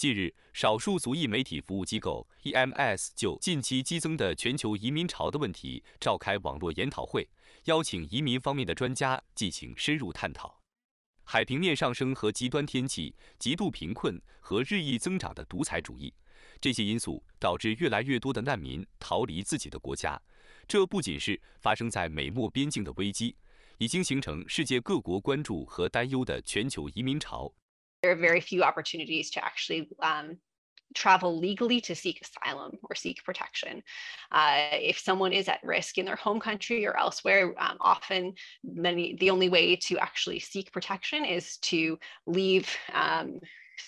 近日，少数族裔媒体服务机构 EMS 就近期激增的全球移民潮的问题召开网络研讨会，邀请移民方面的专家进行深入探讨。海平面上升和极端天气、极度贫困和日益增长的独裁主义，这些因素导致越来越多的难民逃离自己的国家。这不仅是发生在美墨边境的危机，已经形成世界各国关注和担忧的全球移民潮。There are very few opportunities to actually um, travel legally to seek asylum or seek protection. Uh, if someone is at risk in their home country or elsewhere, um, often many the only way to actually seek protection is to leave um,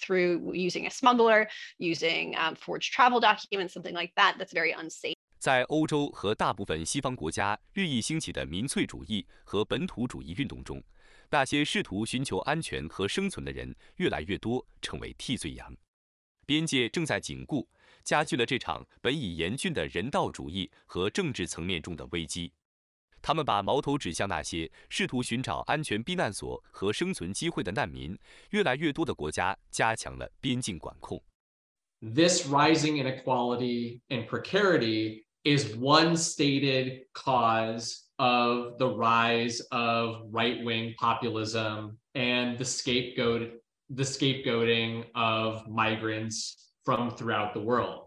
through using a smuggler, using um, forged travel documents, something like that. That's very unsafe. 在欧洲和大部分西方国家日益兴起的民粹主义和本土主义运动中，那些试图寻求安全和生存的人越来越多，成为替罪羊。边界正在紧固，加剧了这场本已严峻的人道主义和政治层面中的危机。他们把矛头指向那些试图寻找安全避难所和生存机会的难民。越来越多的国家加强了边境管控。This rising inequality and precarity is one stated cause. of the rise of right-wing populism and the scapegoat the scapegoating of migrants from throughout the world.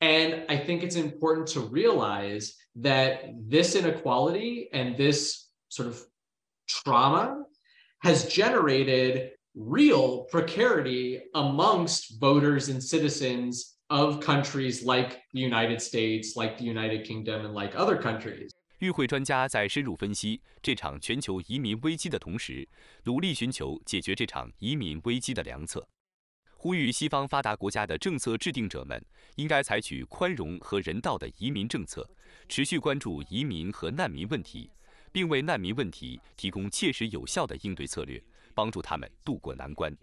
And I think it's important to realize that this inequality and this sort of trauma has generated real precarity amongst voters and citizens of countries like the United States, like the United Kingdom, and like other countries. 与会专家在深入分析这场全球移民危机的同时，努力寻求解决这场移民危机的良策，呼吁西方发达国家的政策制定者们应该采取宽容和人道的移民政策，持续关注移民和难民问题，并为难民问题提供切实有效的应对策略，帮助他们渡过难关。